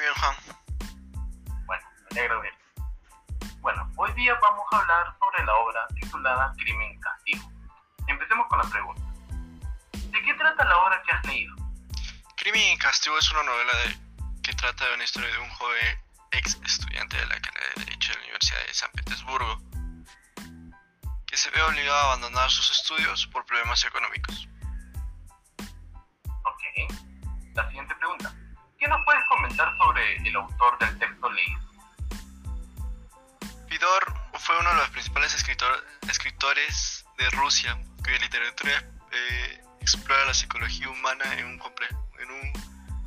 bien, Juan. Bueno, me alegro bien. Bueno, hoy día vamos a hablar sobre la obra titulada Crimen y Castigo. Empecemos con la pregunta. ¿De qué trata la obra que has leído? Crimen y Castigo es una novela de, que trata de una historia de un joven ex estudiante de la carrera de Derecho de la Universidad de San Petersburgo que se ve obligado a abandonar sus estudios por problemas económicos. Comentar sobre el autor del texto leído? Fidor fue uno de los principales escritor, escritores de Rusia cuya literatura eh, explora la psicología humana en un, complejo, en un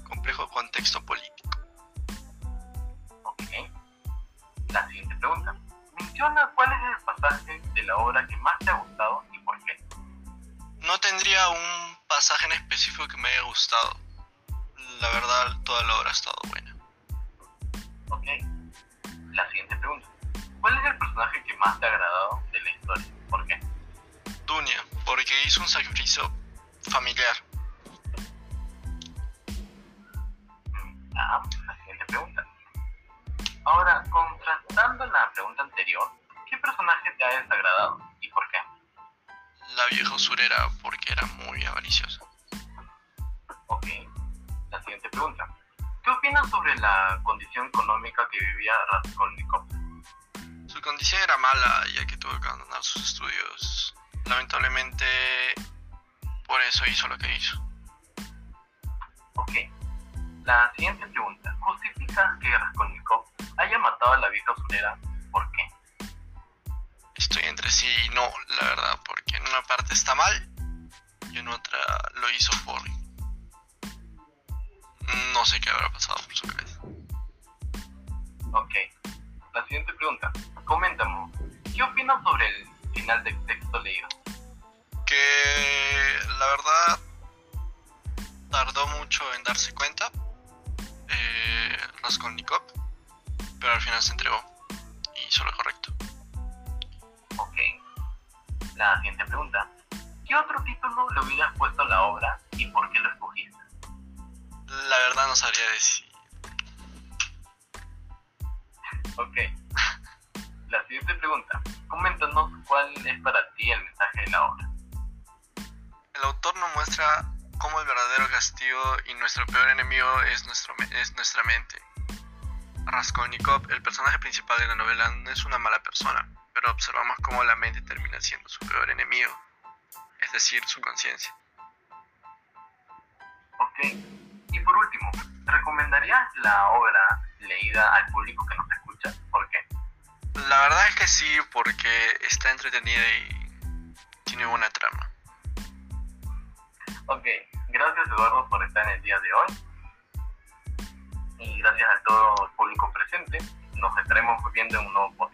complejo contexto político. Ok. La siguiente pregunta. Menciona cuál es el pasaje de la obra que más te ha gustado y por qué. No tendría un pasaje en específico que me haya gustado. La verdad, toda la obra ha estado buena. Ok. La siguiente pregunta. ¿Cuál es el personaje que más te ha agradado de la historia? ¿Por qué? Dunia, porque hizo un sacrificio familiar. Mm, Ah, la siguiente pregunta. Ahora, contrastando la pregunta anterior, ¿qué personaje te ha desagradado y por qué? La vieja usurera, porque era muy avariciosa. Ok. Pregunta. ¿Qué opinas sobre la condición económica que vivía Raskolnikov? Su condición era mala, ya que tuvo que abandonar sus estudios. Lamentablemente, por eso hizo lo que hizo. Ok. La siguiente pregunta. ¿Justificas que Raskolnikov haya matado a la vieja usurera? ¿Por qué? Estoy entre sí y no, la verdad, porque en una parte está mal y en otra lo hizo por... No sé qué habrá pasado por su cabeza. Ok. La siguiente pregunta. Coméntame. ¿Qué opinas sobre el final del texto leído? Que la verdad tardó mucho en darse cuenta eh, Raskolnikov, pero al final se entregó y hizo lo correcto. Ok. La siguiente pregunta. ¿Qué otro título le hubieras puesto a la obra y por qué lo escogiste? La verdad no sabría decir. Ok. La siguiente pregunta. Coméntanos cuál es para ti el mensaje de la obra. El autor nos muestra cómo el verdadero castigo y nuestro peor enemigo es, nuestro, es nuestra mente. Raskolnikov, el personaje principal de la novela, no es una mala persona, pero observamos cómo la mente termina siendo su peor enemigo, es decir, su conciencia. Ok. Y por último, ¿recomendarías la obra leída al público que nos escucha? ¿Por qué? La verdad es que sí, porque está entretenida y tiene buena trama. Ok. Gracias Eduardo por estar en el día de hoy. Y gracias a todo el público presente. Nos estaremos viendo en un nuevo podcast.